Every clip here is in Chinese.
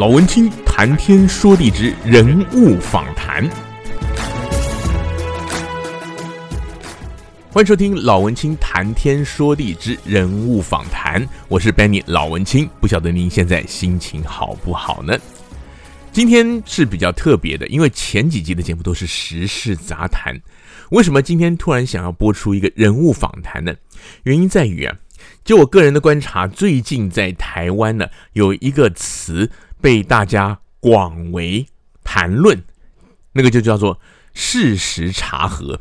老文青谈天说地之人物访谈。欢迎收听老文青谈天说地之人物访谈，我是 Benny 老文青，不晓得您现在心情好不好呢？今天是比较特别的，因为前几集的节目都是时事杂谈，为什么今天突然想要播出一个人物访谈呢？原因在于啊。就我个人的观察，最近在台湾呢，有一个词被大家广为谈论，那个就叫做“事实查核”。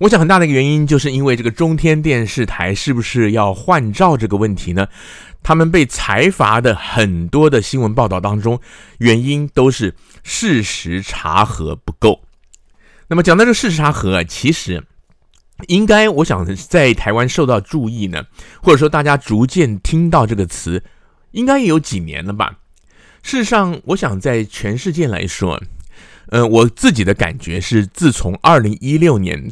我想很大的一个原因，就是因为这个中天电视台是不是要换照这个问题呢？他们被裁罚的很多的新闻报道当中，原因都是事实查核不够。那么讲到这个事实查核啊，其实。应该，我想在台湾受到注意呢，或者说大家逐渐听到这个词，应该也有几年了吧。事实上，我想在全世界来说，呃，我自己的感觉是，自从二零一六年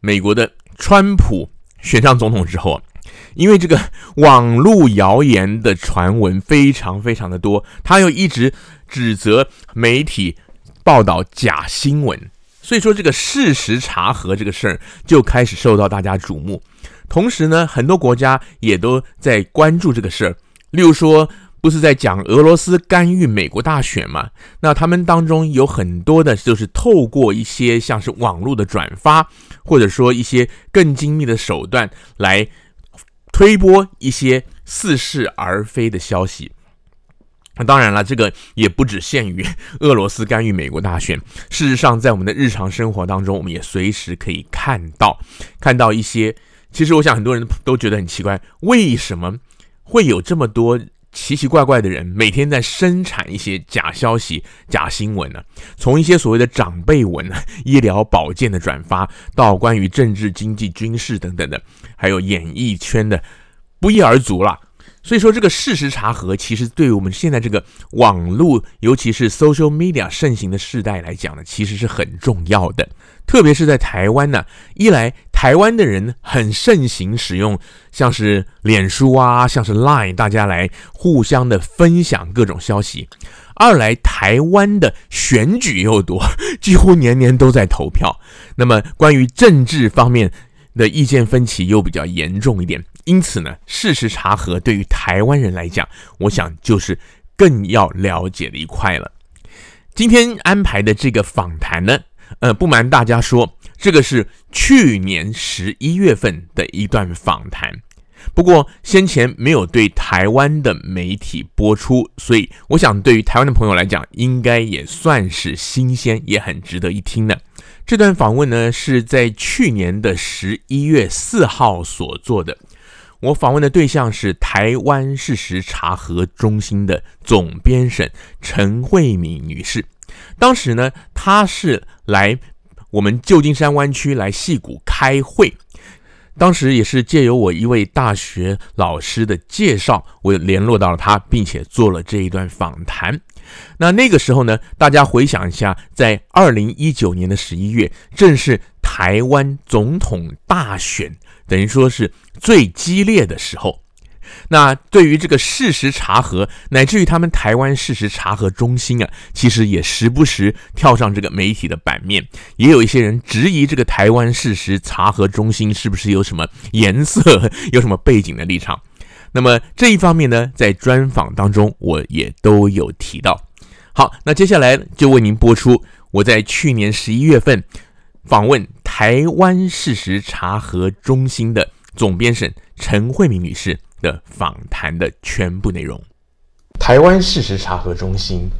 美国的川普选上总统之后，因为这个网络谣言的传闻非常非常的多，他又一直指责媒体报道假新闻。所以说，这个事实查核这个事儿就开始受到大家瞩目。同时呢，很多国家也都在关注这个事儿。例如说，不是在讲俄罗斯干预美国大选吗？那他们当中有很多的，就是透过一些像是网络的转发，或者说一些更精密的手段来推波一些似是而非的消息。那当然了，这个也不只限于俄罗斯干预美国大选。事实上，在我们的日常生活当中，我们也随时可以看到，看到一些。其实，我想很多人都觉得很奇怪，为什么会有这么多奇奇怪怪的人每天在生产一些假消息、假新闻呢？从一些所谓的长辈文、医疗保健的转发，到关于政治、经济、军事等等的，还有演艺圈的，不一而足了。所以说，这个事实查核其实对于我们现在这个网络，尤其是 social media 盛行的时代来讲呢，其实是很重要的。特别是在台湾呢，一来台湾的人很盛行使用像是脸书啊，像是 Line，大家来互相的分享各种消息；二来台湾的选举又多，几乎年年都在投票。那么关于政治方面的意见分歧又比较严重一点。因此呢，事实查核对于台湾人来讲，我想就是更要了解的一块了。今天安排的这个访谈呢，呃，不瞒大家说，这个是去年十一月份的一段访谈，不过先前没有对台湾的媒体播出，所以我想对于台湾的朋友来讲，应该也算是新鲜，也很值得一听的。这段访问呢，是在去年的十一月四号所做的。我访问的对象是台湾事实查核中心的总编审陈慧敏女士。当时呢，他是来我们旧金山湾区来戏谷开会。当时也是借由我一位大学老师的介绍，我联络到了他，并且做了这一段访谈。那那个时候呢，大家回想一下，在二零一九年的十一月，正是台湾总统大选。等于说是最激烈的时候，那对于这个事实查核，乃至于他们台湾事实查核中心啊，其实也时不时跳上这个媒体的版面，也有一些人质疑这个台湾事实查核中心是不是有什么颜色、有什么背景的立场。那么这一方面呢，在专访当中我也都有提到。好，那接下来就为您播出我在去年十一月份访问。台湾事实查核中心的总编审陈慧敏女士的访谈的全部内容。台湾事实查核中心。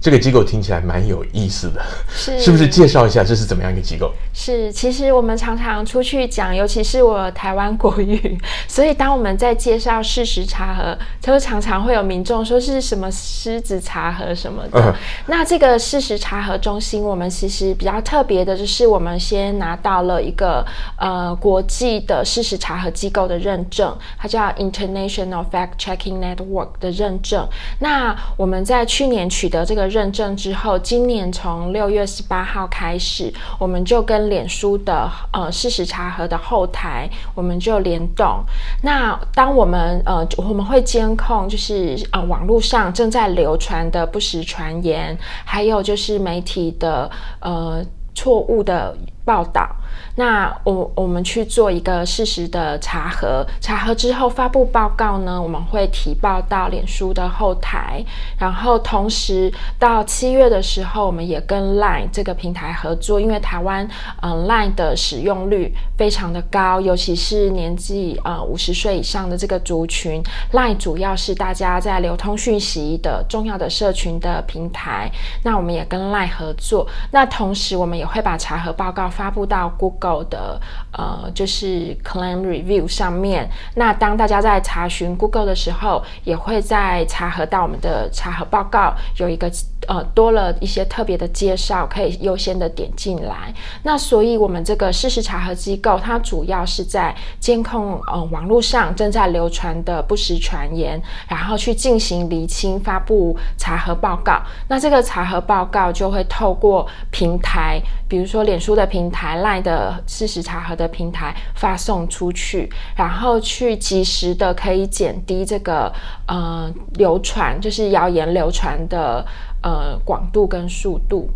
这个机构听起来蛮有意思的，是是不是？介绍一下这是怎么样一个机构？是，其实我们常常出去讲，尤其是我台湾国语，所以当我们在介绍事实查核，就常常会有民众说是什么狮子查核什么的。嗯、那这个事实查核中心，我们其实比较特别的就是，我们先拿到了一个呃国际的事实查核机构的认证，它叫 International Fact Checking Network 的认证。那我们在去年取得这个。认证之后，今年从六月十八号开始，我们就跟脸书的呃事实查核的后台，我们就联动。那当我们呃我们会监控，就是呃网络上正在流传的不实传言，还有就是媒体的呃错误的报道。那我我们去做一个事实的查核，查核之后发布报告呢，我们会提报到脸书的后台，然后同时到七月的时候，我们也跟 Line 这个平台合作，因为台湾嗯 Line 的使用率非常的高，尤其是年纪呃五十岁以上的这个族群，Line 主要是大家在流通讯息的重要的社群的平台，那我们也跟 Line 合作，那同时我们也会把查核报告发布到 Google。的呃，就是 Claim Review 上面。那当大家在查询 Google 的时候，也会在查核到我们的查核报告有一个呃多了一些特别的介绍，可以优先的点进来。那所以我们这个事实查核机构，它主要是在监控呃网络上正在流传的不实传言，然后去进行厘清，发布查核报告。那这个查核报告就会透过平台，比如说脸书的平台、Line 的。事实查核的平台发送出去，然后去及时的可以减低这个呃流传，就是谣言流传的呃广度跟速度。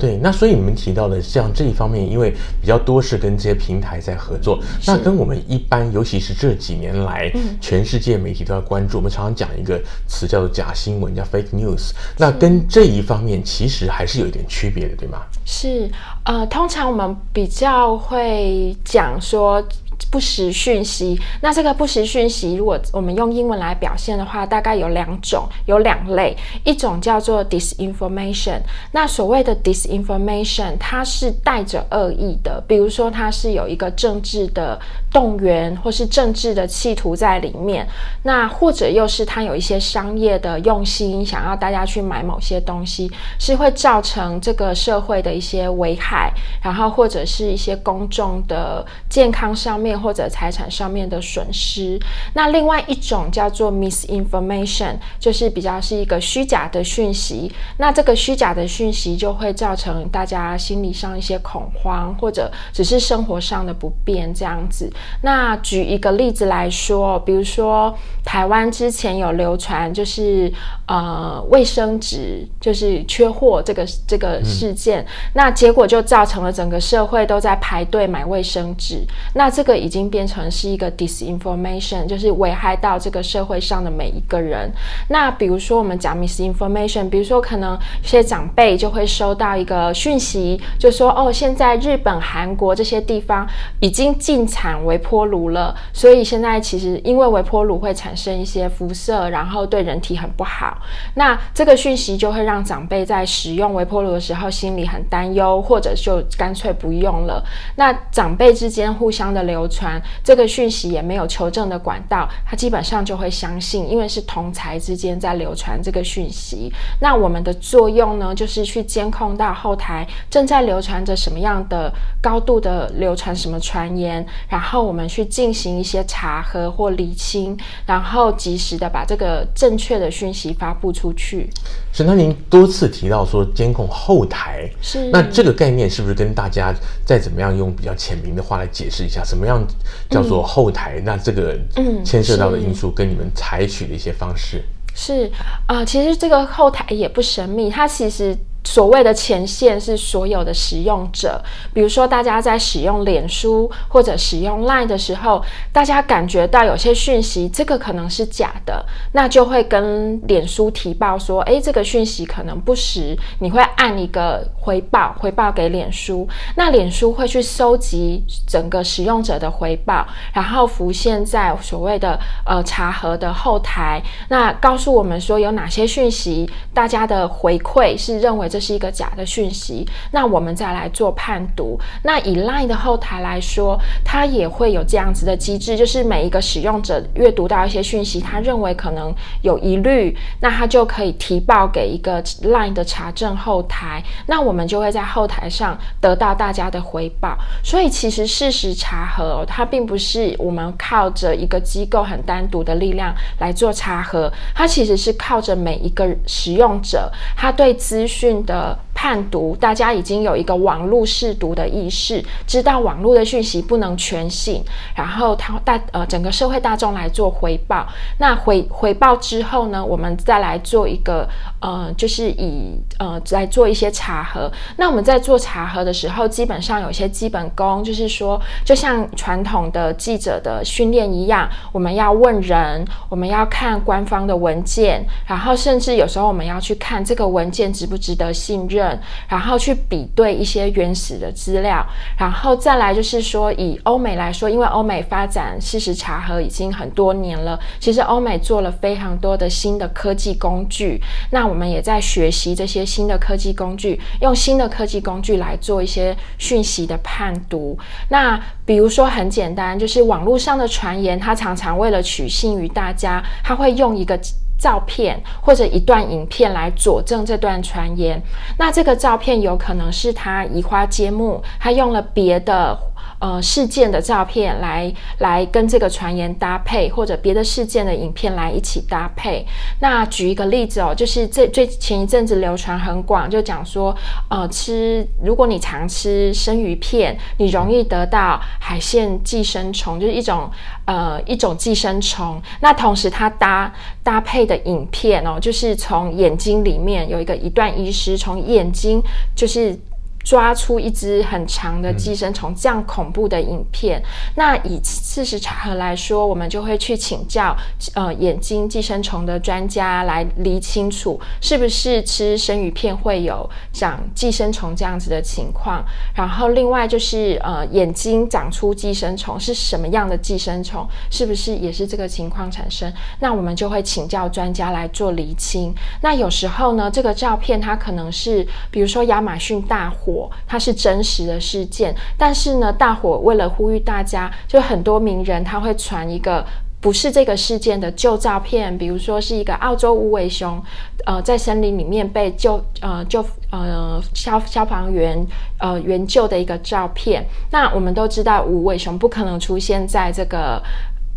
对，那所以你们提到的像这一方面，因为比较多是跟这些平台在合作，那跟我们一般，尤其是这几年来，全世界媒体都要关注。我们常常讲一个词叫做假新闻，叫 fake news。那跟这一方面其实还是有一点区别的，对吗？是，呃，通常我们比较会讲说。不实讯息，那这个不实讯息，如果我们用英文来表现的话，大概有两种，有两类，一种叫做 disinformation。那所谓的 disinformation，它是带着恶意的，比如说它是有一个政治的动员或是政治的企图在里面，那或者又是它有一些商业的用心，想要大家去买某些东西，是会造成这个社会的一些危害，然后或者是一些公众的健康上面。或者财产上面的损失。那另外一种叫做 misinformation，就是比较是一个虚假的讯息。那这个虚假的讯息就会造成大家心理上一些恐慌，或者只是生活上的不便这样子。那举一个例子来说，比如说台湾之前有流传，就是呃卫生纸就是缺货这个这个事件，嗯，那结果就造成了整个社会都在排队买卫生纸。那这个。已经变成是一个 disinformation，就是危害到这个社会上的每一个人。那比如说我们讲 misinformation，比如说可能一些长辈就会收到一个讯息，就说哦，现在日本、韩国这些地方已经禁产微波炉了，所以现在其实因为微波炉会产生一些辐射，然后对人体很不好。那这个讯息就会让长辈在使用微波炉的时候心里很担忧，或者就干脆不用了。那长辈之间互相的流传这个讯息也没有求证的管道，他基本上就会相信，因为是同才之间在流传这个讯息。那我们的作用呢，就是去监控到后台正在流传着什么样的高度的流传什么传言，然后我们去进行一些查核或厘清，然后及时的把这个正确的讯息发布出去。是，那您多次提到说监控后台，是那这个概念是不是跟大家再怎么样用比较浅明的话来解释一下，什么样？叫做后台，嗯、那这个牵涉到的因素跟你们采取的一些方式是啊、呃，其实这个后台也不神秘，它其实。所谓的前线是所有的使用者，比如说大家在使用脸书或者使用 Line 的时候，大家感觉到有些讯息，这个可能是假的，那就会跟脸书提报说，诶，这个讯息可能不实，你会按一个回报，回报给脸书，那脸书会去收集整个使用者的回报，然后浮现在所谓的呃查核的后台，那告诉我们说有哪些讯息，大家的回馈是认为。这是一个假的讯息，那我们再来做判读。那以 Line 的后台来说，它也会有这样子的机制，就是每一个使用者阅读到一些讯息，他认为可能有疑虑，那他就可以提报给一个 Line 的查证后台，那我们就会在后台上得到大家的回报。所以其实事实查核，它并不是我们靠着一个机构很单独的力量来做查核，它其实是靠着每一个使用者，他对资讯的判读，大家已经有一个网络试读的意识，知道网络的讯息不能全信，然后他大呃整个社会大众来做回报。那回回报之后呢，我们再来做一个呃，就是以呃来做一些查核。那我们在做查核的时候，基本上有些基本功，就是说，就像传统的记者的训练一样，我们要问人，我们要看官方的文件，然后甚至有时候我们要去看这个文件值不值得信任。然后去比对一些原始的资料，然后再来就是说，以欧美来说，因为欧美发展事实查核已经很多年了，其实欧美做了非常多的新的科技工具，那我们也在学习这些新的科技工具，用新的科技工具来做一些讯息的判读。那比如说很简单，就是网络上的传言，它常常为了取信于大家，它会用一个。照片或者一段影片来佐证这段传言，那这个照片有可能是他移花接木，他用了别的。呃，事件的照片来来跟这个传言搭配，或者别的事件的影片来一起搭配。那举一个例子哦，就是这最前一阵子流传很广，就讲说，呃，吃如果你常吃生鱼片，你容易得到海线寄生虫，就是一种呃一种寄生虫。那同时它搭搭配的影片哦，就是从眼睛里面有一个一段医师从眼睛就是。抓出一只很长的寄生虫，这样恐怖的影片。那以事实查核来说，我们就会去请教呃眼睛寄生虫的专家来厘清楚，是不是吃生鱼片会有长寄生虫这样子的情况。然后另外就是呃眼睛长出寄生虫是什么样的寄生虫，是不是也是这个情况产生？那我们就会请教专家来做厘清。那有时候呢，这个照片它可能是比如说亚马逊大火。它是真实的事件，但是呢，大伙为了呼吁大家，就很多名人他会传一个不是这个事件的旧照片，比如说是一个澳洲无尾熊，呃，在森林里面被救，呃，救，呃，消消防员，呃，援救的一个照片。那我们都知道，无尾熊不可能出现在这个。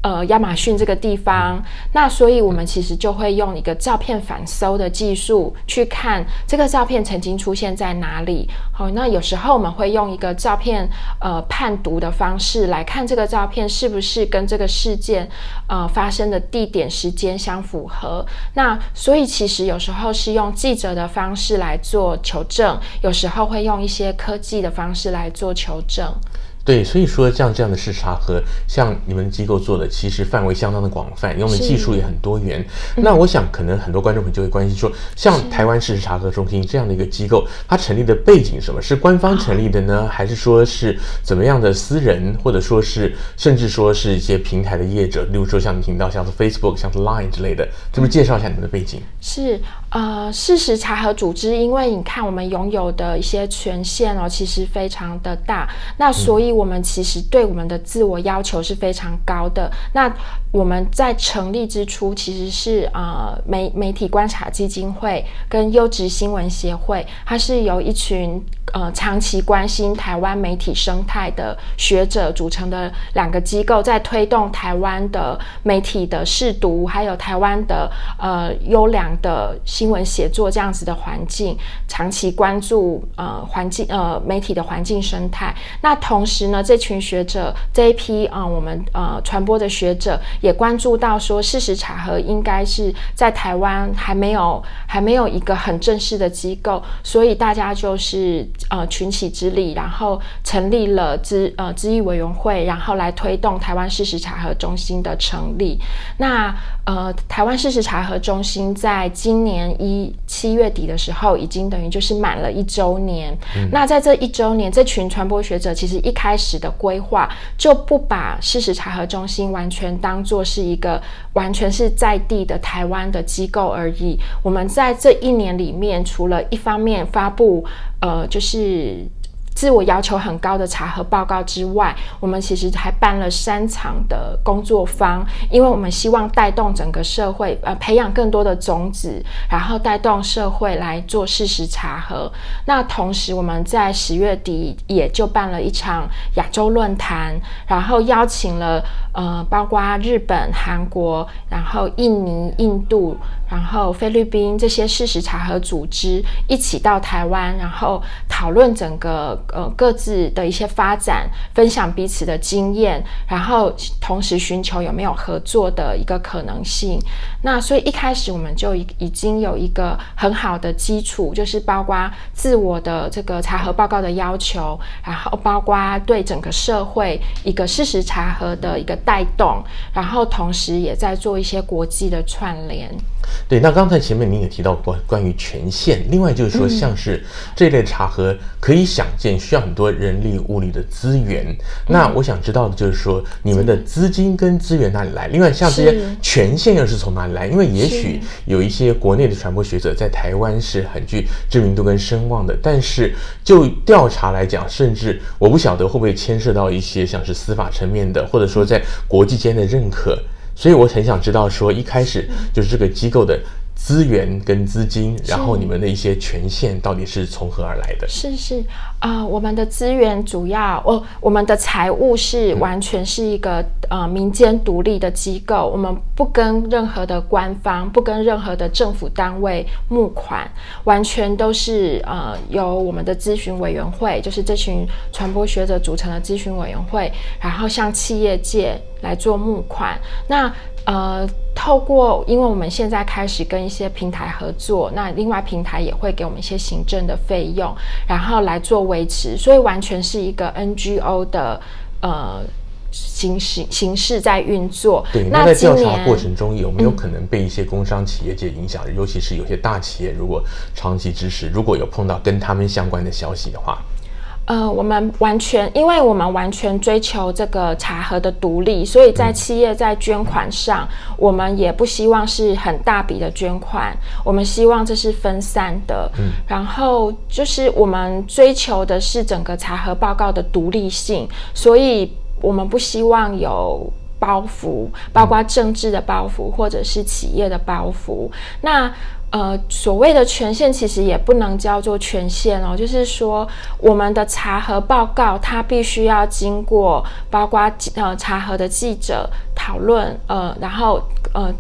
呃，亚马逊这个地方，那所以我们其实就会用一个照片反搜的技术去看这个照片曾经出现在哪里。好，那有时候我们会用一个照片呃判读的方式来看这个照片是不是跟这个事件呃发生的地点时间相符合。那所以其实有时候是用记者的方式来做求证，有时候会用一些科技的方式来做求证。对，所以说像这样的事实查核，像你们机构做的，其实范围相当的广泛，因为我们技术也很多元。那我想，可能很多观众朋友就会关心说，像台湾事实查核中心这样的一个机构，它成立的背景什么？是官方成立的呢，还是说是怎么样的私人，或者说是甚至说是一些平台的业者，例如说像你听到像是 Facebook、像是 Line 之类的，这么介绍一下你们的背景？是呃，事实查核组织，因为你看我们拥有的一些权限哦，其实非常的大，那所以。我们其实对我们的自我要求是非常高的。那我们在成立之初，其实是呃媒媒体观察基金会跟优质新闻协会，它是由一群呃长期关心台湾媒体生态的学者组成的两个机构，在推动台湾的媒体的试读，还有台湾的呃优良的新闻写作这样子的环境，长期关注呃环境呃媒体的环境生态。那同时呢，这群学者这一批啊、我们呃传播的学者也关注到说，事实查核应该是在台湾还没有还没有一个很正式的机构，所以大家就是呃群起之力，然后成立了资呃资议委员会，然后来推动台湾事实查核中心的成立。那呃台湾事实查核中心在今年年一七月底的时候，已经等于就是满了一周年。嗯、那在这一周年，这群传播学者其实一开始的规划就不把事实查核中心完全当做是一个完全是在地的台湾的机构而已。我们在这一年里面，除了一方面发布，呃，就是。自我要求很高的查核报告之外，我们其实还办了三场的工作坊，因为我们希望带动整个社会，呃，培养更多的种子，然后带动社会来做事实查核。那同时，我们在十月底也就办了一场亚洲论坛，然后邀请了呃，包括日本、韩国，然后印尼、印度。然后菲律宾这些事实查核组织一起到台湾，然后讨论整个呃各自的一些发展，分享彼此的经验，然后同时寻求有没有合作的一个可能性。那所以一开始我们就已已经有一个很好的基础，就是包括自我的这个查核报告的要求，然后包括对整个社会一个事实查核的一个带动，然后同时也在做一些国际的串联。对，那刚才前面您也提到过关于权限，另外就是说，像是这类查核，可以想见需要很多人力物力的资源。嗯、那我想知道的就是说，你们的资金跟资源哪里来？另外，像这些权限又是从哪里来？因为也许有一些国内的传播学者在台湾是很具知名度跟声望的，但是就调查来讲，甚至我不晓得会不会牵涉到一些像是司法层面的，或者说在国际间的认可。所以我很想知道，说一开始就是这个机构的资源跟资金，然后你们的一些权限到底是从何而来的？是是啊、呃，我们的资源主要，哦，我们的财务是完全是一个呃民间独立的机构，我们不跟任何的官方，不跟任何的政府单位募款，完全都是呃由我们的咨询委员会，就是这群传播学者组成的咨询委员会，然后向企业界。来做募款，那呃，透过因为我们现在开始跟一些平台合作，那另外平台也会给我们一些行政的费用，然后来做维持，所以完全是一个 NGO 的呃形式形式在运作。对，那在调查过程中有没有可能被一些工商企业界影响？嗯，尤其是有些大企业如果长期支持，如果有碰到跟他们相关的消息的话。呃，我们完全，因为我们完全追求这个茶盒的独立，所以在企业在捐款上，嗯、我们也不希望是很大笔的捐款，我们希望这是分散的。嗯，然后就是我们追求的是整个茶盒报告的独立性，所以我们不希望有包袱，包括政治的包袱或者是企业的包袱。那。呃，所谓的权限其实也不能叫做权限哦，就是说我们的查核报告它必须要经过包括呃查核的记者讨论，呃，然后呃。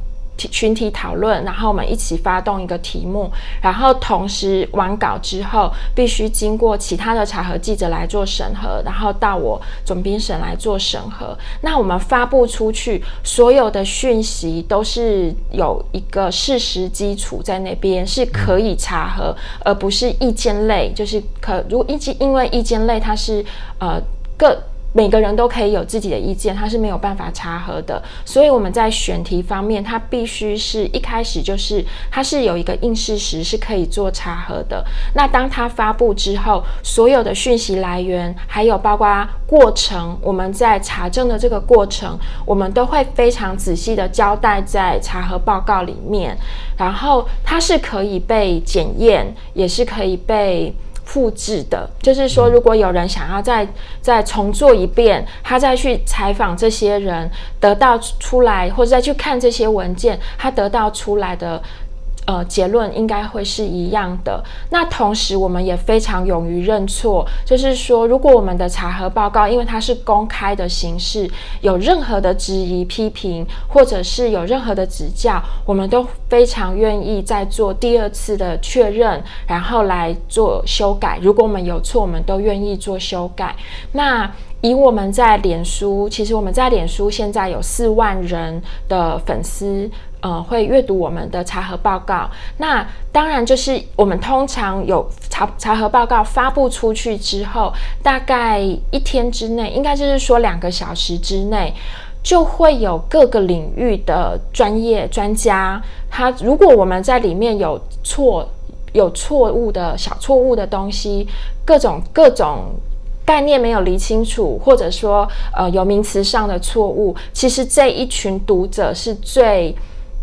群体讨论，然后我们一起发动一个题目，然后同时完稿之后，必须经过其他的查核记者来做审核，然后到我总编审来做审核。那我们发布出去所有的讯息都是有一个事实基础在那边，是可以查核，而不是意见类，就是可如果意见因为意见类它是呃各。每个人都可以有自己的意见，它是没有办法查核的。所以我们在选题方面，它必须是一开始就是它是有一个硬事实是可以做查核的。那当它发布之后，所有的讯息来源，还有包括过程，我们在查证的这个过程，我们都会非常仔细的交代在查核报告里面。然后它是可以被检验，也是可以被。复制的，就是说，如果有人想要再再重做一遍，他再去采访这些人，得到出来，或者再去看这些文件，他得到出来的。呃，结论应该会是一样的。那同时，我们也非常勇于认错，就是说，如果我们的查核报告，因为它是公开的形式，有任何的质疑、批评，或者是有任何的指教，我们都非常愿意再做第二次的确认，然后来做修改。如果我们有错，我们都愿意做修改。那以我们在脸书，其实我们在脸书现在有四万人的粉丝。呃，会阅读我们的查核报告。那当然就是我们通常有查查核报告发布出去之后，大概一天之内，应该就是说两个小时之内，就会有各个领域的专业专家。他如果我们在里面有错、有错误的小错误的东西，各种各种概念没有理清楚，或者说呃有名词上的错误，其实这一群读者是最。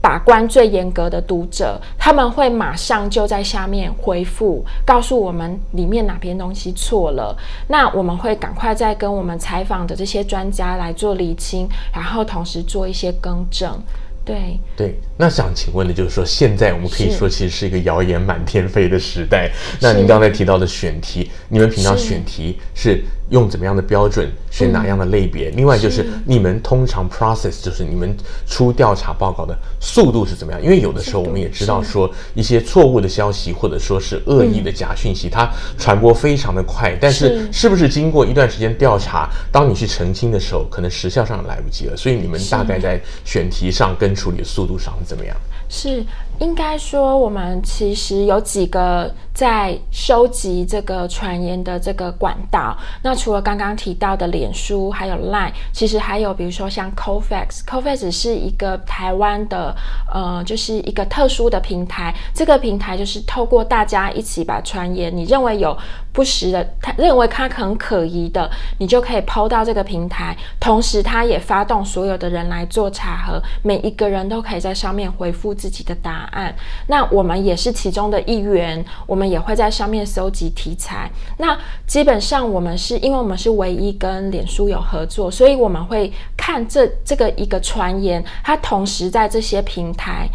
把关最严格的读者，他们会马上就在下面回复，告诉我们里面哪边东西错了。那我们会赶快再跟我们采访的这些专家来做厘清，然后同时做一些更正。对对，那想请问的就是说，现在我们可以说其实是一个谣言满天飞的时代。那您刚才提到的选题，你们平常选题是用怎么样的标准选哪样的类别？另外就是你们通常 process 就是你们出调查报告的速度是怎么样？因为有的时候我们也知道说一些错误的消息或者说是恶意的假讯息，它传播非常的快，但是是不是经过一段时间调查，当你去澄清的时候，可能时效上来不及了？所以你们大概在选题上跟处理的速度上是怎么样？是。应该说，我们其实有几个在收集这个传言的这个管道。那除了刚刚提到的脸书，还有 Line，其实还有比如说像 Cofacts。Cofacts 是一个台湾的，呃，就是一个特殊的平台。这个平台就是透过大家一起把传言，你认为有不实的，他认为他很可疑的，你就可以抛到这个平台。同时，他也发动所有的人来做查核，每一个人都可以在上面回复自己的答案。案，那我们也是其中的一员，我们也会在上面搜集题材。那基本上我们是因为我们是唯一跟脸书有合作，所以我们会看这这个一个传言，它同时在这些平台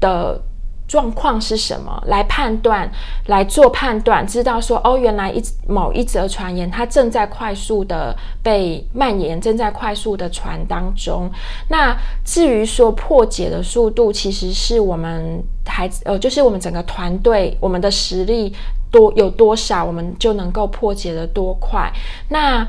的。状况是什么？来判断，来做判断，知道说哦，原来一某一则传言它正在快速的被蔓延，正在快速的传当中。那至于说破解的速度，其实是我们还呃，就是我们整个团队，我们的实力多有多少，我们就能够破解得多快。那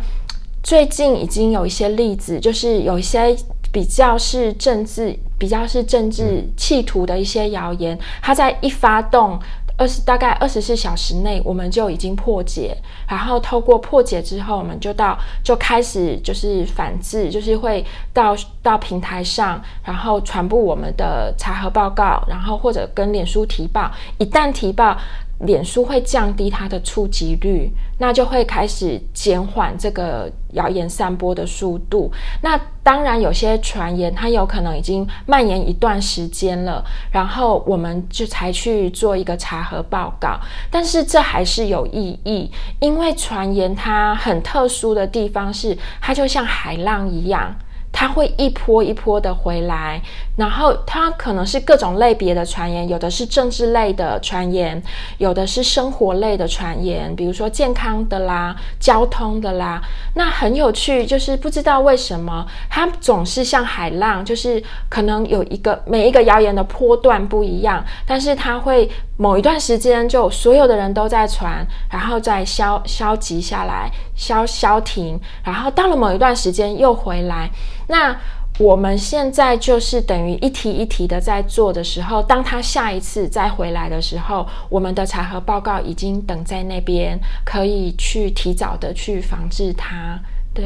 最近已经有一些例子，就是有一些。比较是政治，比较是政治企图的一些谣言，它在一发动二十大概二十四小时内，我们就已经破解。然后透过破解之后，我们就到就开始就是反制，就是会到到平台上，然后传布我们的查核报告，然后或者跟脸书提报。一旦提报，脸书会降低它的触及率，那就会开始减缓这个谣言散播的速度。那当然，有些传言它有可能已经蔓延一段时间了，然后我们就才去做一个查核报告。但是这还是有意义，因为传言它很特殊的地方是，它就像海浪一样。它会一波一波的回来，然后它可能是各种类别的传言，有的是政治类的传言，有的是生活类的传言，比如说健康的啦、交通的啦。那很有趣，就是不知道为什么它总是像海浪，就是可能有一个每一个谣言的波段不一样，但是它会某一段时间就所有的人都在传，然后再消消极下来，消消停，然后到了某一段时间又回来。那我们现在就是等于一题一题的在做的时候，当他下一次再回来的时候，我们的查核报告已经等在那边，可以去提早的去防治它。对，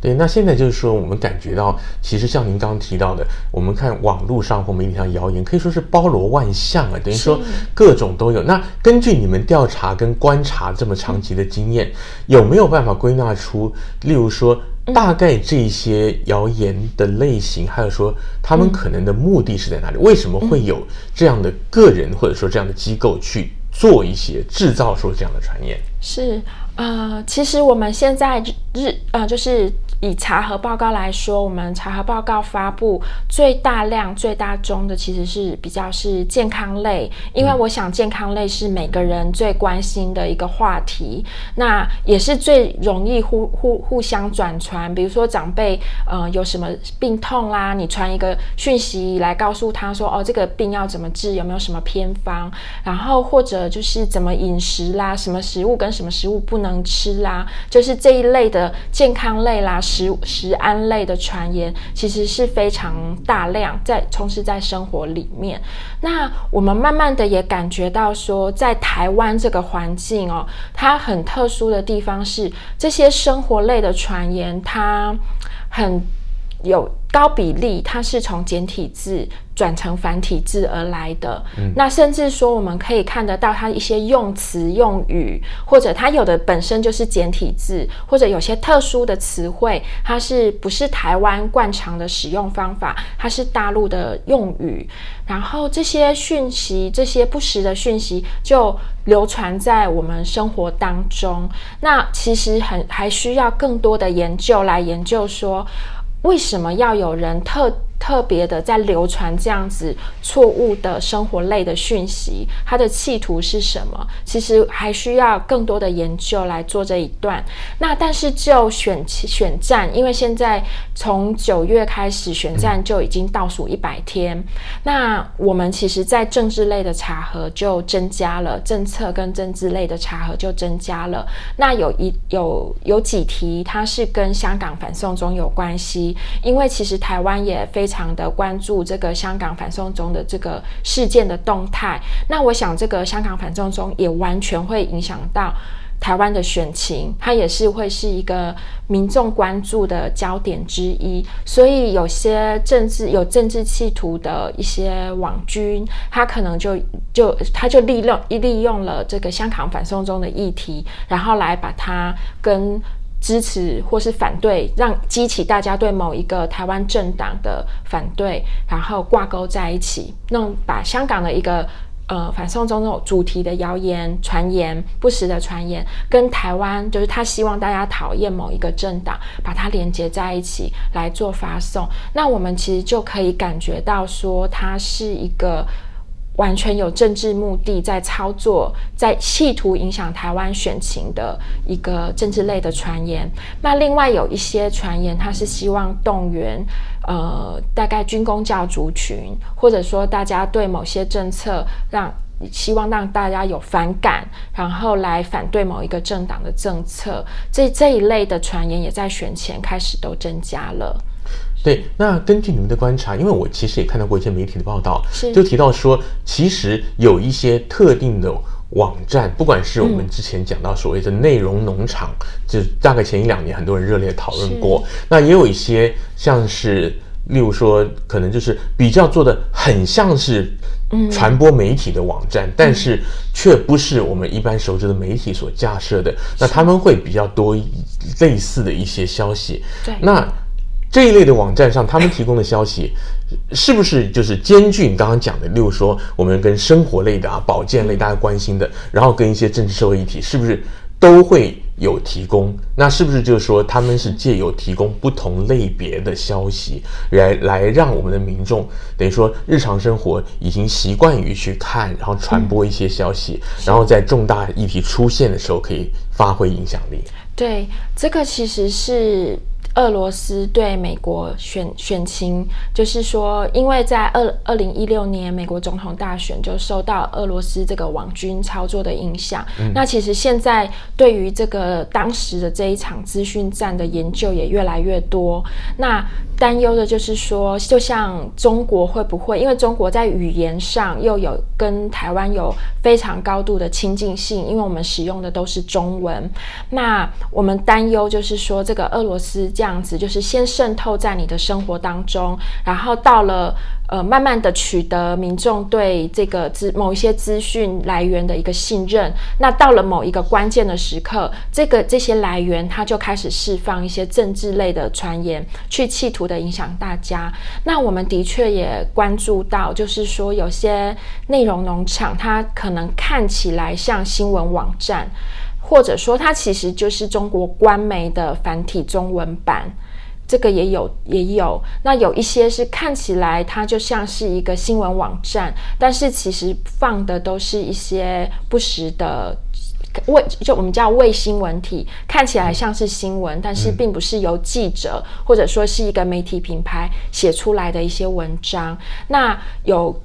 对。那现在就是说，我们感觉到，其实像您刚刚提到的，我们看网络上或媒体上谣言，可以说是包罗万象啊，等于说各种都有。那根据你们调查跟观察这么长期的经验，有没有办法归纳出，例如说？大概这些谣言的类型，还有说他们可能的目的是在哪里？为什么会有这样的个人或者说这样的机构去做一些制造出这样的传言？是，呃，其实我们现在日呃就是。以查核报告来说，我们查核报告发布最大量、最大宗的其实是比较是健康类，因为我想健康类是每个人最关心的一个话题，那也是最容易互互互相转传。比如说长辈呃有什么病痛啦，你传一个讯息来告诉他说哦，这个病要怎么治，有没有什么偏方，然后或者就是怎么饮食啦，什么食物跟什么食物不能吃啦，就是这一类的健康类啦。食食安类的传言其实是非常大量在充斥在生活里面。那我们慢慢的也感觉到说，在台湾这个环境哦，它很特殊的地方是这些生活类的传言，它很有高比例，它是从简体字转成繁体字而来的。嗯，那甚至说，我们可以看得到它一些用词用语，或者它有的本身就是简体字，或者有些特殊的词汇，它是不是台湾惯常的使用方法？它是大陆的用语。然后这些讯息，这些不实的讯息就流传在我们生活当中。那其实很还需要更多的研究来研究说。为什么要有人特特别的在流传这样子错误的生活类的讯息，它的企图是什么？其实还需要更多的研究来做这一段。那但是就选选战，因为现在从九月开始选战就已经倒数一百天，那我们其实，在政治类的查核就增加了，政策跟政治类的查核就增加了。那有一有有几题，它是跟香港反送中有关系，因为其实台湾也非。常的关注这个香港反送中的这个事件的动态，那我想这个香港反送中也完全会影响到台湾的选情，它也是会是一个民众关注的焦点之一。所以有些政治有政治企图的一些网军，他可能就就他就利用利用了这个香港反送中的议题，然后来把它跟。支持或是反对，让激起大家对某一个台湾政党的反对，然后挂钩在一起，弄把香港的一个呃反送中那种主题的谣言、传言、不实的传言，跟台湾就是他希望大家讨厌某一个政党，把它连接在一起来做发送，那我们其实就可以感觉到说，它是一个。完全有政治目的在操作，在企图影响台湾选情的一个政治类的传言。那另外有一些传言，他是希望动员呃大概军工教族群，或者说大家对某些政策让希望让大家有反感，然后来反对某一个政党的政策。这这一类的传言也在选前开始都增加了。对，那根据你们的观察，因为我其实也看到过一些媒体的报道，是。就提到说，其实有一些特定的网站，不管是我们之前讲到所谓的内容农场，嗯、就大概前一两年很多人热烈讨论过，那也有一些像是，例如说，可能就是比较做的很像是传播媒体的网站，嗯、但是却不是我们一般熟知的媒体所架设的，那他们会比较多类似的一些消息，对，那。这一类的网站上，他们提供的消息，是不是就是兼具你刚刚讲的？例如说，我们跟生活类的啊、保健类大家关心的，然后跟一些政治社会议题，是不是都会有提供？那是不是就是说，他们是借由提供不同类别的消息，来来让我们的民众，等于说日常生活已经习惯于去看，然后传播一些消息，然后在重大议题出现的时候可以发挥影响力？对，这个其实是。俄罗斯对美国选选情，就是说，因为在二二零一六年美国总统大选就受到俄罗斯这个网军操作的影响。嗯、那其实现在对于这个当时的这一场资讯战的研究也越来越多。那担忧的就是说，就像中国会不会，因为中国在语言上又有跟台湾有非常高度的亲近性，因为我们使用的都是中文。那我们担忧就是说，这个俄罗斯这样样子，就是先渗透在你的生活当中，然后到了。呃，慢慢的取得民众对这个资某一些资讯来源的一个信任，那到了某一个关键的时刻，这个这些来源它就开始释放一些政治类的传言，去企图的影响大家。那我们的确也关注到，就是说有些内容农场，它可能看起来像新闻网站，或者说它其实就是中国官媒的繁体中文版。这个也有也有，那有一些是看起来它就像是一个新闻网站，但是其实放的都是一些不实的伪，就我们叫卫新闻体，看起来像是新闻，但是并不是由记者或者说是一个媒体品牌写出来的一些文章。那有。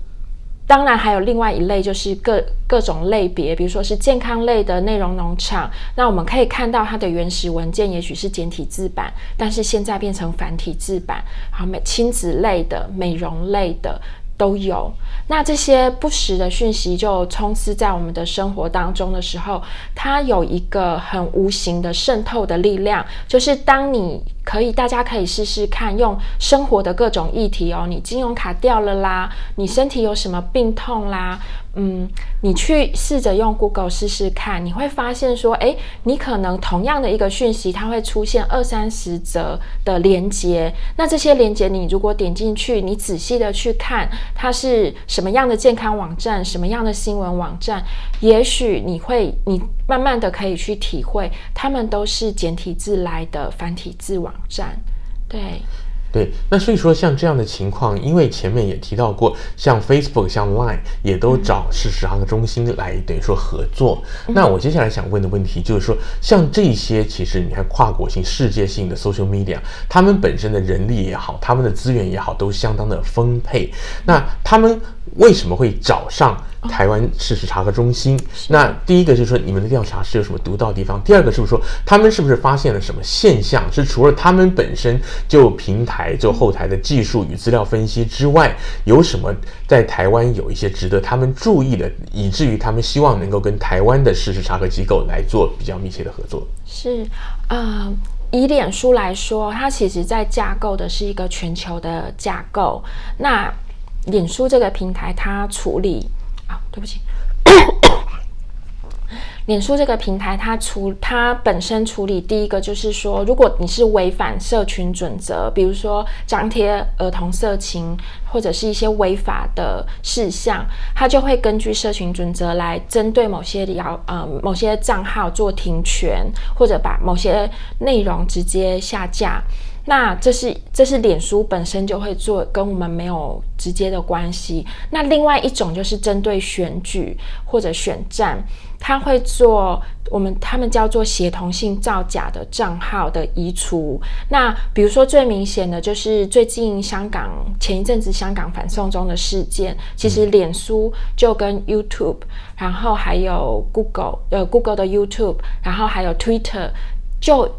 当然，还有另外一类，就是各各种类别，比如说是健康类的内容农场。那我们可以看到它的原始文件，也许是简体字版，但是现在变成繁体字版。好，美亲子类的、美容类的都有。那这些不实的讯息就充斥在我们的生活当中的时候，它有一个很无形的渗透的力量，就是当你可以，大家可以试试看，用生活的各种议题哦，你金融卡掉了啦，你身体有什么病痛啦，嗯，你去试着用 Google 试试看，你会发现说，诶，你可能同样的一个讯息，它会出现二三十则的连接。那这些连接，你如果点进去，你仔细的去看，它是什么样的健康网站，什么样的新闻网站，也许你会，你慢慢的可以去体会，他们都是简体字来的繁体字。网站，对对，那所以说像这样的情况，因为前面也提到过，像 Facebook、像 Line 也都找事实查核中心来等于说合作。嗯、那我接下来想问的问题就是说，像这些其实你看跨国性、世界性的 social media，他们本身的人力也好，他们的资源也好，都相当的丰沛。那他们为什么会找上？台湾事实查核中心，那第一个就是说，你们的调查是有什么独到的地方？第二个是不是说，他们是不是发现了什么现象？是除了他们本身就平台就后台的技术与资料分析之外，有什么在台湾有一些值得他们注意的，以至于他们希望能够跟台湾的事实查核机构来做比较密切的合作？是，呃，以脸书来说，它其实在架构的是一个全球的架构。那脸书这个平台，它处理。对不起，脸书这个平台，它处它本身处理第一个就是说，如果你是违反社群准则，比如说张贴儿童色情或者是一些违法的事项，它就会根据社群准则来针对某些聊呃某些账号做停权，或者把某些内容直接下架。那这是这是脸书本身就会做，跟我们没有直接的关系。那另外一种就是针对选举或者选战，他会做我们他们叫做协同性造假的账号的移除。那比如说最明显的就是最近香港前一阵子香港反送中的事件，其实脸书就跟 YouTube，然后还有 Google，呃 Google 的 YouTube，然后还有 Twitter 就。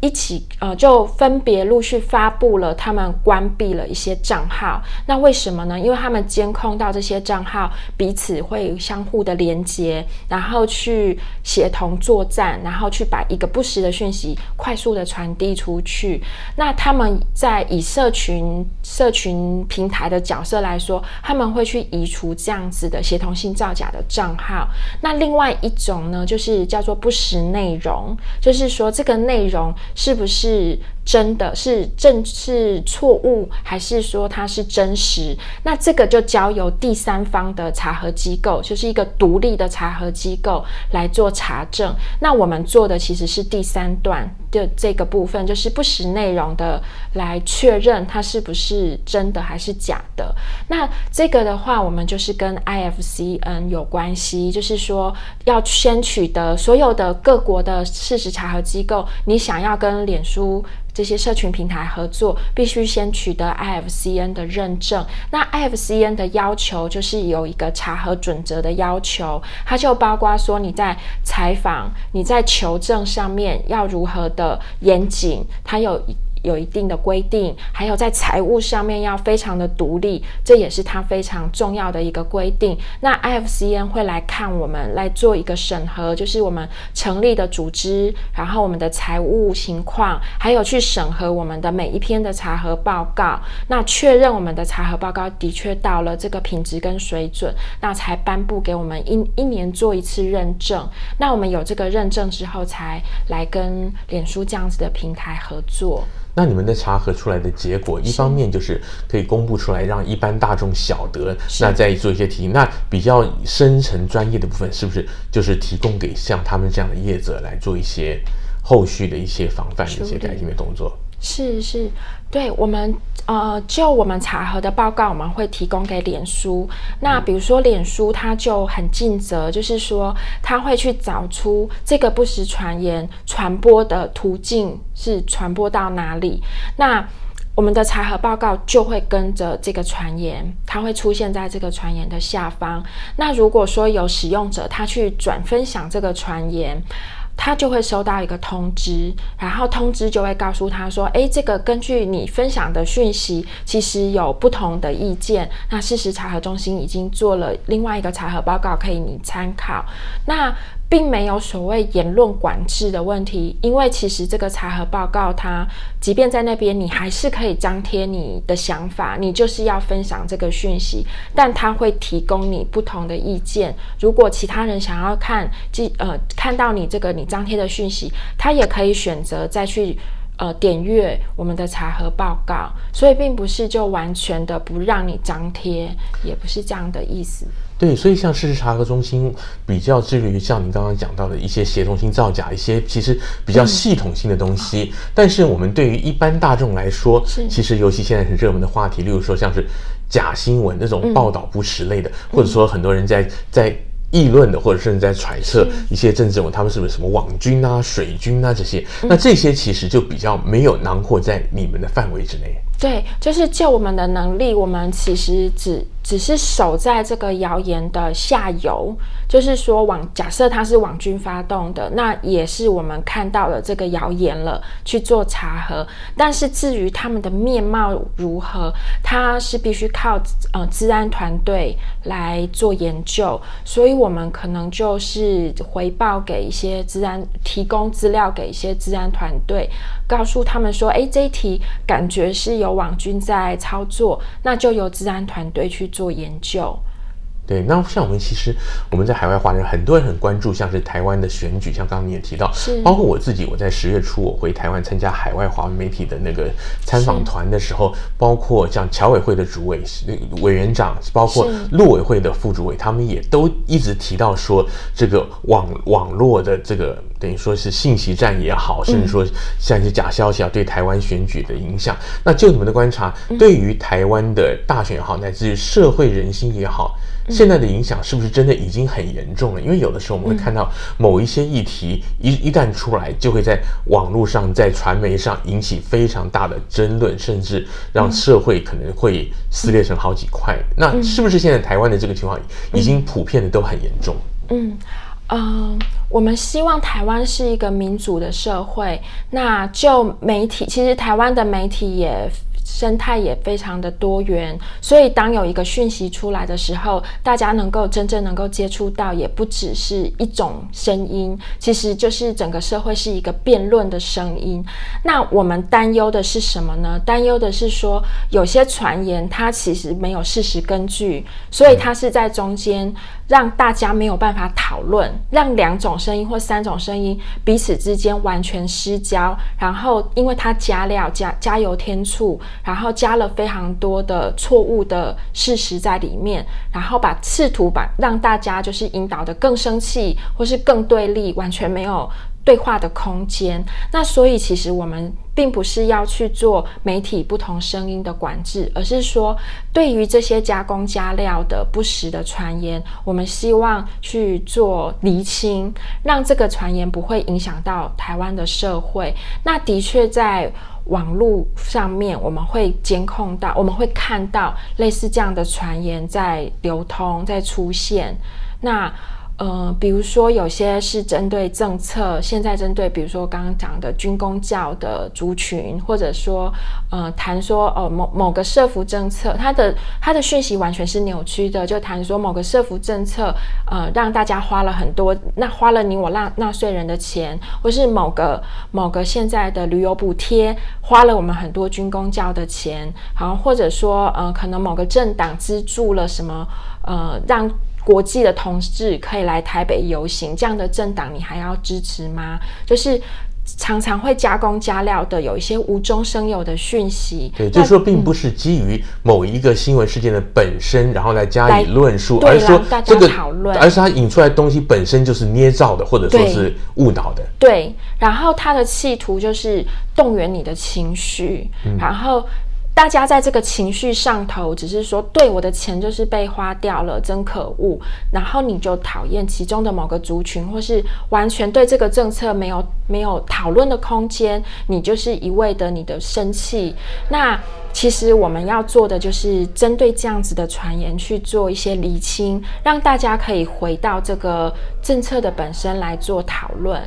一起呃，就分别陆续发布了他们关闭了一些账号。那为什么呢？因为他们监控到这些账号彼此会相互的连接，然后去协同作战，然后去把一个不实的讯息快速的传递出去。那他们在以社群社群平台的角色来说，他们会去移除这样子的协同性造假的账号。那另外一种呢，就是叫做不实内容，就是说这个内容。是不是真的是正是错误，还是说它是真实？那这个就交由第三方的查核机构，就是一个独立的查核机构来做查证。那我们做的其实是第三段的这个部分，就是不实内容的来确认它是不是真的还是假的。那这个的话，我们就是跟 IFCN 有关系，就是说要先取得所有的各国的事实查核机构，你想要跟脸书这些社群平台合作，必须先取得 IFCN 的认证。那 IFCN 的要求就是有一个查核准则的要求，它就包括说你在采访、你在求证上面要如何的严谨，它有。有一定的规定，还有在财务上面要非常的独立，这也是它非常重要的一个规定。那 IFCN 会来看我们来做一个审核，就是我们成立的组织，然后我们的财务情况，还有去审核我们的每一篇的查核报告，那确认我们的查核报告的确到了这个品质跟水准，那才颁布给我们一一年做一次认证。那我们有这个认证之后，才来跟脸书这样子的平台合作。那你们的查核出来的结果，一方面就是可以公布出来，让一般大众晓得，那再做一些提醒。那比较深层专业的部分，是不是就是提供给像他们这样的业者来做一些后续的一些防范的一些改进的动作？是是，对我们呃，就我们查核的报告，我们会提供给脸书。那比如说，脸书它就很尽责，就是说它会去找出这个不实传言传播的途径是传播到哪里。那我们的查核报告就会跟着这个传言，它会出现在这个传言的下方。那如果说有使用者他去转分享这个传言，他就会收到一个通知，然后通知就会告诉他说：“诶，这个根据你分享的讯息，其实有不同的意见。那事实查核中心已经做了另外一个查核报告，可以你参考。”那并没有所谓言论管制的问题，因为其实这个查核报告它，即便在那边，你还是可以张贴你的想法，你就是要分享这个讯息，但它会提供你不同的意见。如果其他人想要看，即呃看到你这个你张贴的讯息，他也可以选择再去。呃，点阅我们的查核报告，所以并不是就完全的不让你张贴，也不是这样的意思。对，所以像事实查核中心比较致力于像您刚刚讲到的一些协同性造假，一些其实比较系统性的东西。嗯、但是我们对于一般大众来说，是其实尤其现在很热门的话题，例如说像是假新闻那种报道不实类的，嗯、或者说很多人在在。议论的，或者甚至在揣测一些政治人物，他们是不是什么网军啊、水军啊这些？那这些其实就比较没有囊括在你们的范围之内。对，就是就我们的能力，我们其实只只是守在这个谣言的下游，就是说网假设它是网军发动的，那也是我们看到了这个谣言了，去做查核。但是至于他们的面貌如何，它是必须靠呃治安团队来做研究，所以我们可能就是回报给一些治安，提供资料给一些治安团队，告诉他们说，哎，这一题感觉是有。网军在操作，那就由治安团队去做研究。对，那像我们其实我们在海外华人，很多人很关注，像是台湾的选举，像刚刚你也提到，是。包括我自己，我在十月初我回台湾参加海外华文媒体的那个参访团的时候，包括像侨委会的主委、委员长，包括陆委会的副主委，他们也都一直提到说，这个网网络的这个等于说是信息战也好，甚至说像一些假消息啊，对台湾选举的影响。嗯、那就你们的观察，对于台湾的大选也好，乃至于社会人心也好。现在的影响是不是真的已经很严重了？因为有的时候我们会看到某一些议题一一旦出来，就会在网络上、在传媒上引起非常大的争论，甚至让社会可能会撕裂成好几块。那是不是现在台湾的这个情况已经普遍的都很严重？嗯嗯、呃，我们希望台湾是一个民主的社会。那就媒体，其实台湾的媒体也。生态也非常的多元，所以当有一个讯息出来的时候，大家能够真正能够接触到，也不只是一种声音，其实就是整个社会是一个辩论的声音。那我们担忧的是什么呢？担忧的是说，有些传言它其实没有事实根据，所以它是在中间。让大家没有办法讨论，让两种声音或三种声音彼此之间完全失焦，然后因为它加料加加油添醋，然后加了非常多的错误的事实在里面，然后把试图把让大家就是引导的更生气或是更对立，完全没有。对话的空间，那所以其实我们并不是要去做媒体不同声音的管制，而是说对于这些加工加料的不实的传言，我们希望去做厘清，让这个传言不会影响到台湾的社会。那的确在网络上面，我们会监控到，我们会看到类似这样的传言在流通，在出现。那。呃，比如说有些是针对政策，现在针对比如说刚刚讲的军工教的族群，或者说呃谈说哦、呃、某某个社福政策，它的它的讯息完全是扭曲的，就谈说某个社福政策呃让大家花了很多，那花了你我纳纳税人的钱，或是某个某个现在的旅游补贴花了我们很多军工教的钱，好，或者说呃可能某个政党资助了什么呃让。国际的同志可以来台北游行，这样的政党你还要支持吗？就是常常会加工加料的，有一些无中生有的讯息。对，就是说并不是基于某一个新闻事件的本身，嗯、然后来加以论述，而是说这个讨论，而是他引出来的东西本身就是捏造的，或者说是误导的。对，然后他的企图就是动员你的情绪，嗯、然后。大家在这个情绪上头，只是说，对，我的钱就是被花掉了，真可恶。然后你就讨厌其中的某个族群，或是完全对这个政策没有没有讨论的空间，你就是一味的你的生气。那其实我们要做的就是针对这样子的传言去做一些厘清，让大家可以回到这个政策的本身来做讨论。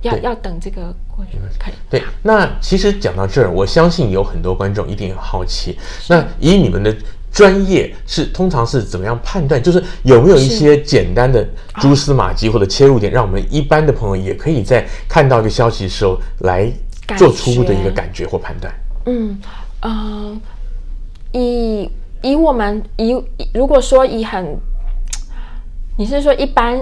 要要等这个过去可以。对，那其实讲到这儿，我相信有很多观众一定很好奇。那以你们的专业是通常是怎么样判断？就是有没有一些简单的蛛丝马迹或者切入点，让我们一般的朋友也可以在看到一个消息的时候来做初步的一个感觉或判断。嗯嗯、呃，以以我们以如果说以很。你是说一般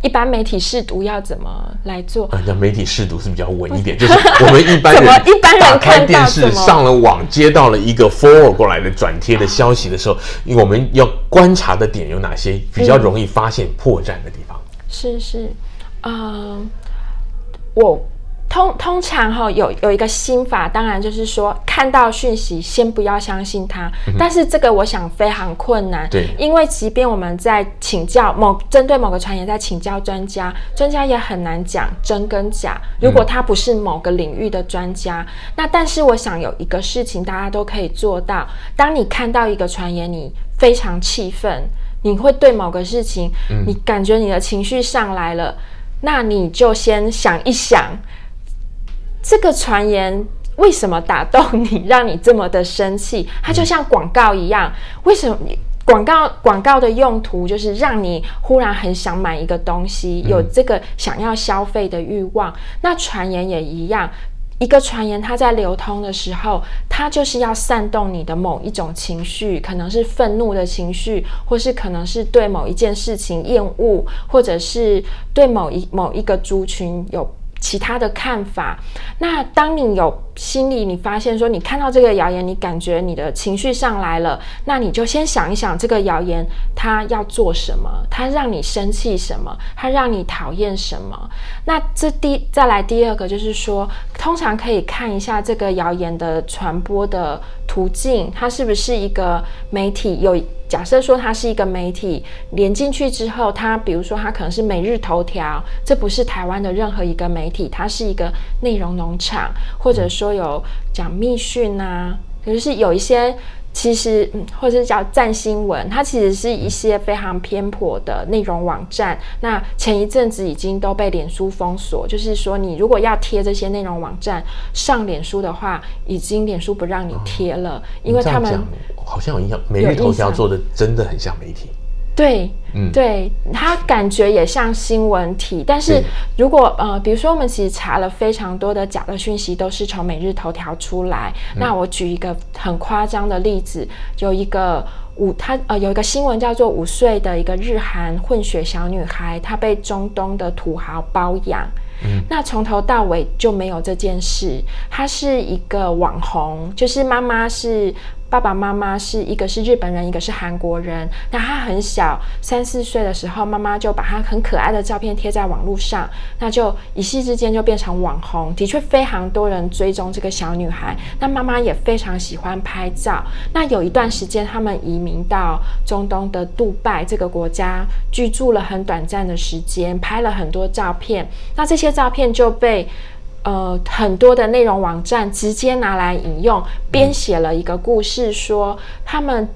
一般媒体试读要怎么来做？啊，那媒体试读是比较稳一点，就是我们一般人一般人打开电视上了网，接到了一个 forward 过来的转贴的消息的时候，我们要观察的点有哪些？比较容易发现破绽的地方？嗯、是是，嗯、呃，我。通通常哈有有一个心法，当然就是说看到讯息先不要相信它，嗯、但是这个我想非常困难，对，因为即便我们在请教某针对某个传言在请教专家，专家也很难讲真跟假。如果他不是某个领域的专家，嗯、那但是我想有一个事情大家都可以做到，当你看到一个传言，你非常气愤，你会对某个事情，嗯、你感觉你的情绪上来了，那你就先想一想。这个传言为什么打动你，让你这么的生气？它就像广告一样，为什么广告广告的用途就是让你忽然很想买一个东西，有这个想要消费的欲望？那传言也一样，一个传言它在流通的时候，它就是要煽动你的某一种情绪，可能是愤怒的情绪，或是可能是对某一件事情厌恶，或者是对某一某一个族群有。其他的看法，那当你有心里你发现说，你看到这个谣言，你感觉你的情绪上来了，那你就先想一想这个谣言它要做什么，它让你生气什么，它让你讨厌什么。那这第再来第二个就是说，通常可以看一下这个谣言的传播的途径，它是不是一个媒体有。假设说它是一个媒体连进去之后，它比如说它可能是每日头条，这不是台湾的任何一个媒体，它是一个内容农场，或者说有讲密讯呐，可是有一些。其实，嗯，或者是叫站新闻，它其实是一些非常偏颇的内容网站。那前一阵子已经都被脸书封锁，就是说，你如果要贴这些内容网站上脸书的话，已经脸书不让你贴了，哦、因为他们好像有印象，每日头条做的真的很像媒体。对，嗯，对，它感觉也像新闻体，但是如果呃，比如说我们其实查了非常多的假的讯息，都是从每日头条出来。嗯、那我举一个很夸张的例子，有一个五，他呃有一个新闻叫做五岁的一个日韩混血小女孩，她被中东的土豪包养。嗯，那从头到尾就没有这件事，她是一个网红，就是妈妈是。爸爸妈妈是一个是日本人，一个是韩国人。那他很小，三四岁的时候，妈妈就把他很可爱的照片贴在网络上，那就一夕之间就变成网红。的确，非常多人追踪这个小女孩。那妈妈也非常喜欢拍照。那有一段时间，他们移民到中东的杜拜这个国家居住了很短暂的时间，拍了很多照片。那这些照片就被。呃，很多的内容网站直接拿来引用，编写了一个故事，说他们。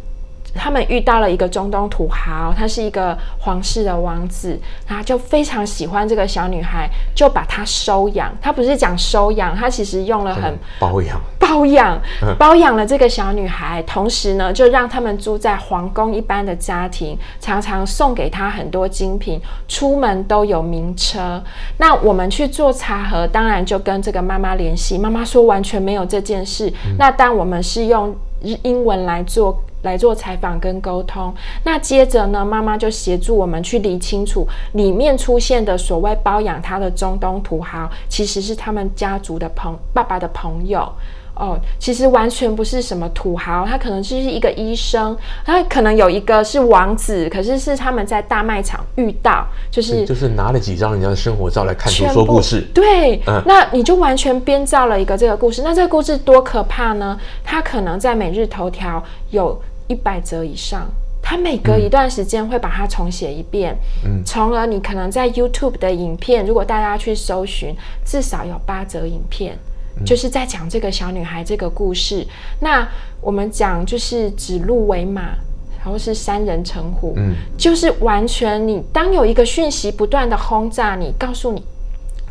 他们遇到了一个中东土豪，他是一个皇室的王子，他就非常喜欢这个小女孩，就把她收养。他不是讲收养，他其实用了很包养、包养、包养了这个小女孩，同时呢，就让他们住在皇宫一般的家庭，常常送给她很多精品，出门都有名车。那我们去做茶盒，当然就跟这个妈妈联系，妈妈说完全没有这件事。嗯、那当我们是用英文来做。来做采访跟沟通，那接着呢，妈妈就协助我们去理清楚里面出现的所谓包养他的中东土豪，其实是他们家族的朋爸爸的朋友哦，其实完全不是什么土豪，他可能就是一个医生，他可能有一个是王子，可是是他们在大卖场遇到，就是就是拿了几张人家的生活照来看图说故事，对，嗯，那你就完全编造了一个这个故事，那这个故事多可怕呢？他可能在每日头条有。一百则以上，他每隔一段时间会把它重写一遍，嗯，从而你可能在 YouTube 的影片，如果大家去搜寻，至少有八则影片，嗯、就是在讲这个小女孩这个故事。那我们讲就是指鹿为马，然后是三人成虎，嗯，就是完全你当有一个讯息不断的轰炸你，告诉你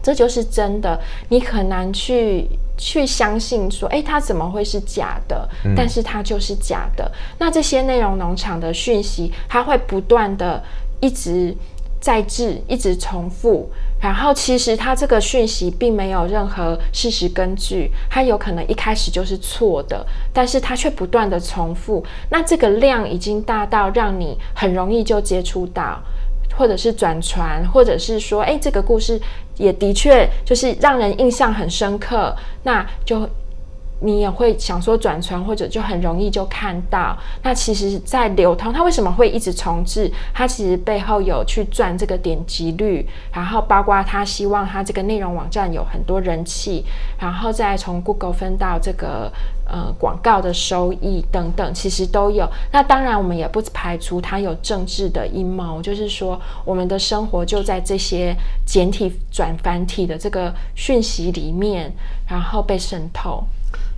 这就是真的，你很难去。去相信说，哎，它怎么会是假的？嗯、但是它就是假的。那这些内容农场的讯息，它会不断的一直在制，一直重复。然后其实它这个讯息并没有任何事实根据，它有可能一开始就是错的，但是它却不断的重复。那这个量已经大到让你很容易就接触到。或者是转传，或者是说，哎，这个故事也的确就是让人印象很深刻，那就你也会想说转传，或者就很容易就看到。那其实，在流通，它为什么会一直重置？它其实背后有去赚这个点击率，然后包括他希望它这个内容网站有很多人气，然后再从 Google 分到这个。呃，广告的收益等等，其实都有。那当然，我们也不排除它有政治的阴谋，就是说，我们的生活就在这些简体转繁体的这个讯息里面，然后被渗透。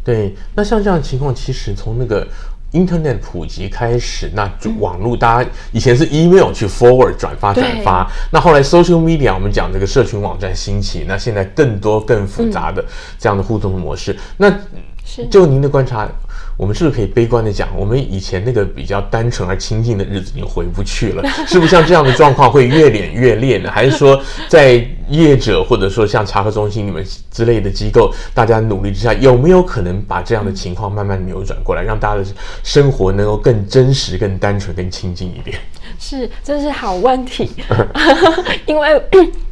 对，那像这样的情况，其实从那个 Internet 普及开始，那网络大家以前是 email 去 forward 转发转发，那后来 social media 我们讲这个社群网站兴起，那现在更多更复杂的这样的互动的模式，嗯、那。就您的观察，我们是不是可以悲观的讲，我们以前那个比较单纯而亲近的日子已经回不去了？是不是像这样的状况会越演越烈呢？还是说，在业者或者说像查核中心你们之类的机构，大家努力之下，有没有可能把这样的情况慢慢扭转过来，让大家的生活能够更真实、更单纯、更亲近一点？是，这是好问题，因为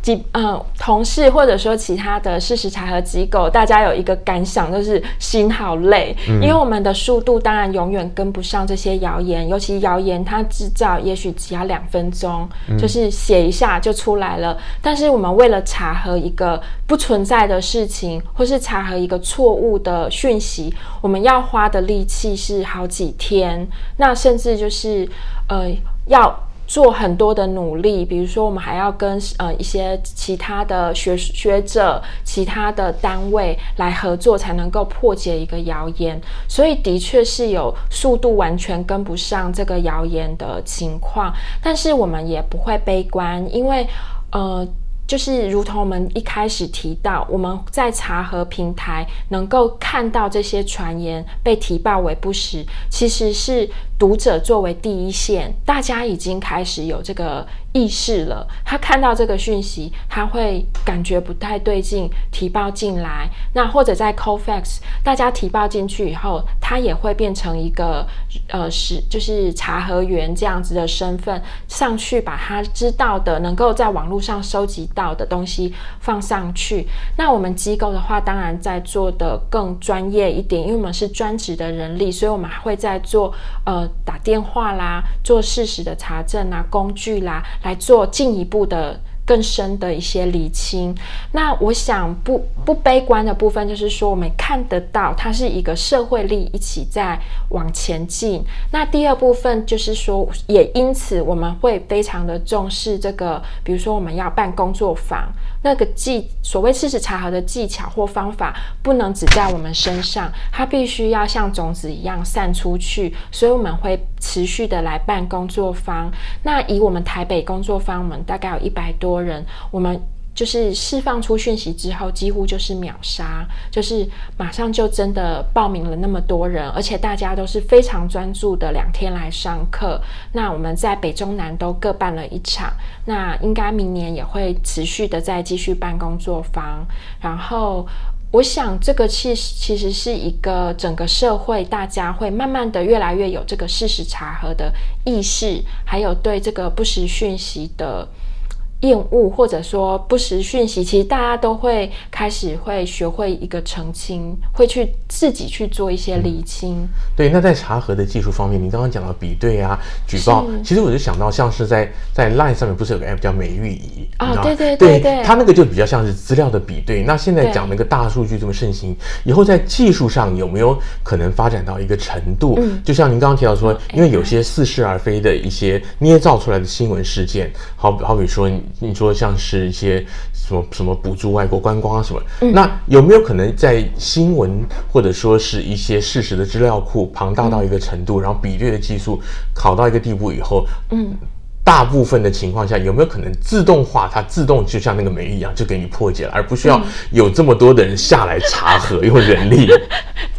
几呃同事或者说其他的事实查核机构，大家有一个感想，就是心好累，嗯、因为我们的速度当然永远跟不上这些谣言，尤其谣言它制造也许只要两分钟，嗯、就是写一下就出来了，但是我们为了查核一个不存在的事情，或是查核一个错误的讯息，我们要花的力气是好几天，那甚至就是呃。要做很多的努力，比如说我们还要跟呃一些其他的学学者、其他的单位来合作，才能够破解一个谣言。所以的确是有速度完全跟不上这个谣言的情况，但是我们也不会悲观，因为呃。就是如同我们一开始提到，我们在查核平台能够看到这些传言被提报为不实，其实是读者作为第一线，大家已经开始有这个。意识了，他看到这个讯息，他会感觉不太对劲，提报进来。那或者在 Cofax，大家提报进去以后，他也会变成一个呃是就是查核员这样子的身份上去，把他知道的能够在网络上收集到的东西放上去。那我们机构的话，当然在做的更专业一点，因为我们是专职的人力，所以我们还会在做呃打电话啦，做事实的查证啊，工具啦。来做进一步的更深的一些厘清。那我想不不悲观的部分，就是说我们看得到它是一个社会力一起在往前进。那第二部分就是说，也因此我们会非常的重视这个，比如说我们要办工作坊。那个技所谓事实查核的技巧或方法，不能只在我们身上，它必须要像种子一样散出去。所以我们会持续的来办工作坊。那以我们台北工作坊，我们大概有一百多人，我们。就是释放出讯息之后，几乎就是秒杀，就是马上就真的报名了那么多人，而且大家都是非常专注的两天来上课。那我们在北中南都各办了一场，那应该明年也会持续的再继续办工作坊。然后我想，这个其实其实是一个整个社会大家会慢慢的越来越有这个事实查核的意识，还有对这个不实讯息的。厌恶或者说不实讯息，其实大家都会开始会学会一个澄清，会去自己去做一些厘清。嗯。对，那在查核的技术方面，你刚刚讲到比对啊、举报，其实我就想到像是在在 Line 上面不是有个 app 叫美玉仪啊？哦、对对对对，它那个就比较像是资料的比对。那现在讲那个大数据这么盛行，以后在技术上有没有可能发展到一个程度？嗯，就像您刚刚提到说，因为有些似是而非的一些捏造出来的新闻事件，好好比说。你说像是一些什么什么补助外国观光啊什么，嗯、那有没有可能在新闻或者说是一些事实的资料库庞大到一个程度，嗯、然后比对的技术考到一个地步以后，嗯，大部分的情况下，有没有可能自动化？它自动就像那个美玉一样，就给你破解了，而不需要有这么多的人下来查核，用人力。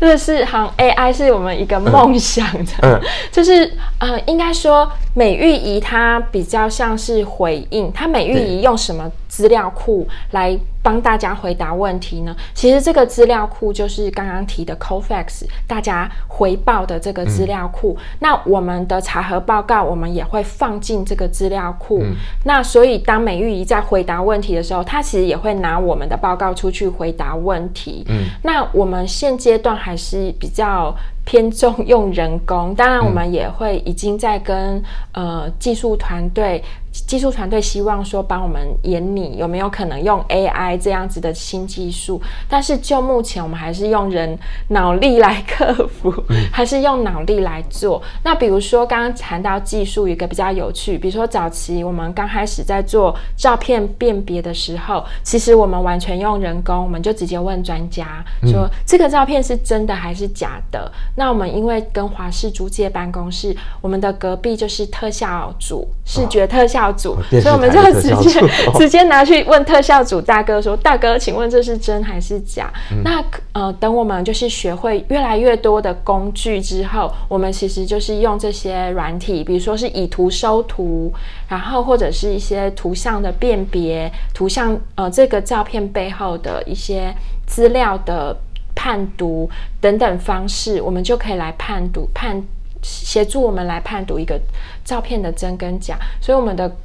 这个是好像 AI 是我们一个梦想的，嗯，嗯 就是呃，应该说美玉仪它比较像是回应，它美玉仪用什么资料库来帮大家回答问题呢？其实这个资料库就是刚刚提的 Cofacts 大家回报的这个资料库。嗯、那我们的查核报告，我们也会放进这个资料库。嗯、那所以当美玉仪在回答问题的时候，他其实也会拿我们的报告出去回答问题。嗯，那我们现阶段还是比较。偏重用人工，当然我们也会已经在跟呃技术团队。技术团队希望说帮我们研拟有没有可能用 AI 这样子的新技术，但是就目前我们还是用人脑力来克服，还是用脑力来做。那比如说刚刚谈到技术，一个比较有趣，比如说早期我们刚开始在做照片辨别的时候，其实我们完全用人工，我们就直接问专家说这个照片是真的还是假的。那我们因为跟华视租借办公室，我们的隔壁就是特效组，视觉特效。组，所以我们就直接 直接拿去问特效组大哥说：“大哥，请问这是真还是假？”嗯、那呃，等我们就是学会越来越多的工具之后，我们其实就是用这些软体，比如说是以图收图，然后或者是一些图像的辨别、图像呃这个照片背后的一些资料的判读等等方式，我们就可以来判读判。协助我们来判读一个照片的真跟假，所以我们的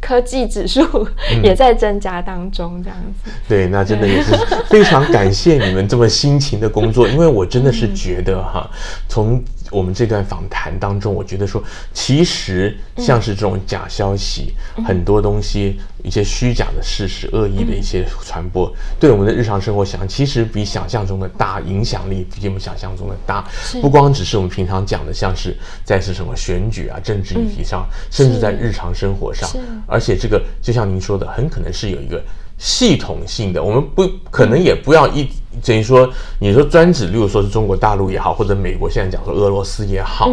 科技指数也在增加当中，这样子。嗯、对，那真的也是非常感谢你们这么辛勤的工作，因为我真的是觉得哈，从。我们这段访谈当中，我觉得说，其实像是这种假消息，嗯、很多东西，一些虚假的事实、恶意的一些传播，嗯、对我们的日常生活想，其实比想象中的大，影响力比我们想象中的大。不光只是我们平常讲的，像是在是什么选举啊、政治议题上，嗯、甚至在日常生活上，而且这个就像您说的，很可能是有一个。系统性的，我们不可能也不要一等于说，你说专指，例如说是中国大陆也好，或者美国现在讲说俄罗斯也好，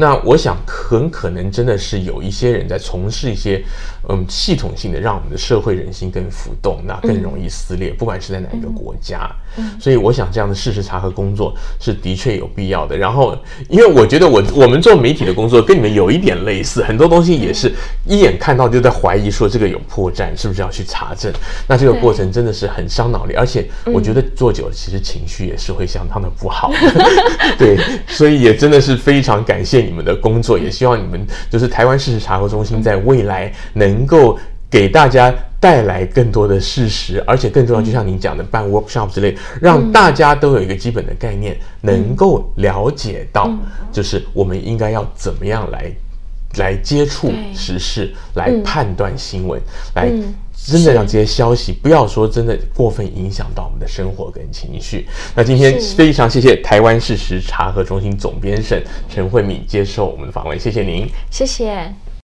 那我想很可能真的是有一些人在从事一些嗯系统性的，让我们的社会人心更浮动，那更容易撕裂，嗯、不管是在哪一个国家。嗯、所以我想这样的事实查核工作是的确有必要的。然后，因为我觉得我我们做媒体的工作跟你们有一点类似，很多东西也是一眼看到就在怀疑说这个有破绽，是不是要去查证？那这个过程真的是很伤脑力，而且我觉得做久了，其实情绪也是会相当的不好。对，所以也真的是非常感谢你们的工作，也希望你们就是台湾事实查核中心在未来能够给大家带来更多的事实，而且更重要，就像您讲的办 workshop 之类，让大家都有一个基本的概念，能够了解到，就是我们应该要怎么样来来接触时事，来判断新闻，来。真的让这些消息不要说真的过分影响到我们的生活跟情绪。那今天非常谢谢台湾事实查核中心总编审陈慧敏接受我们的访问，谢谢您，谢谢。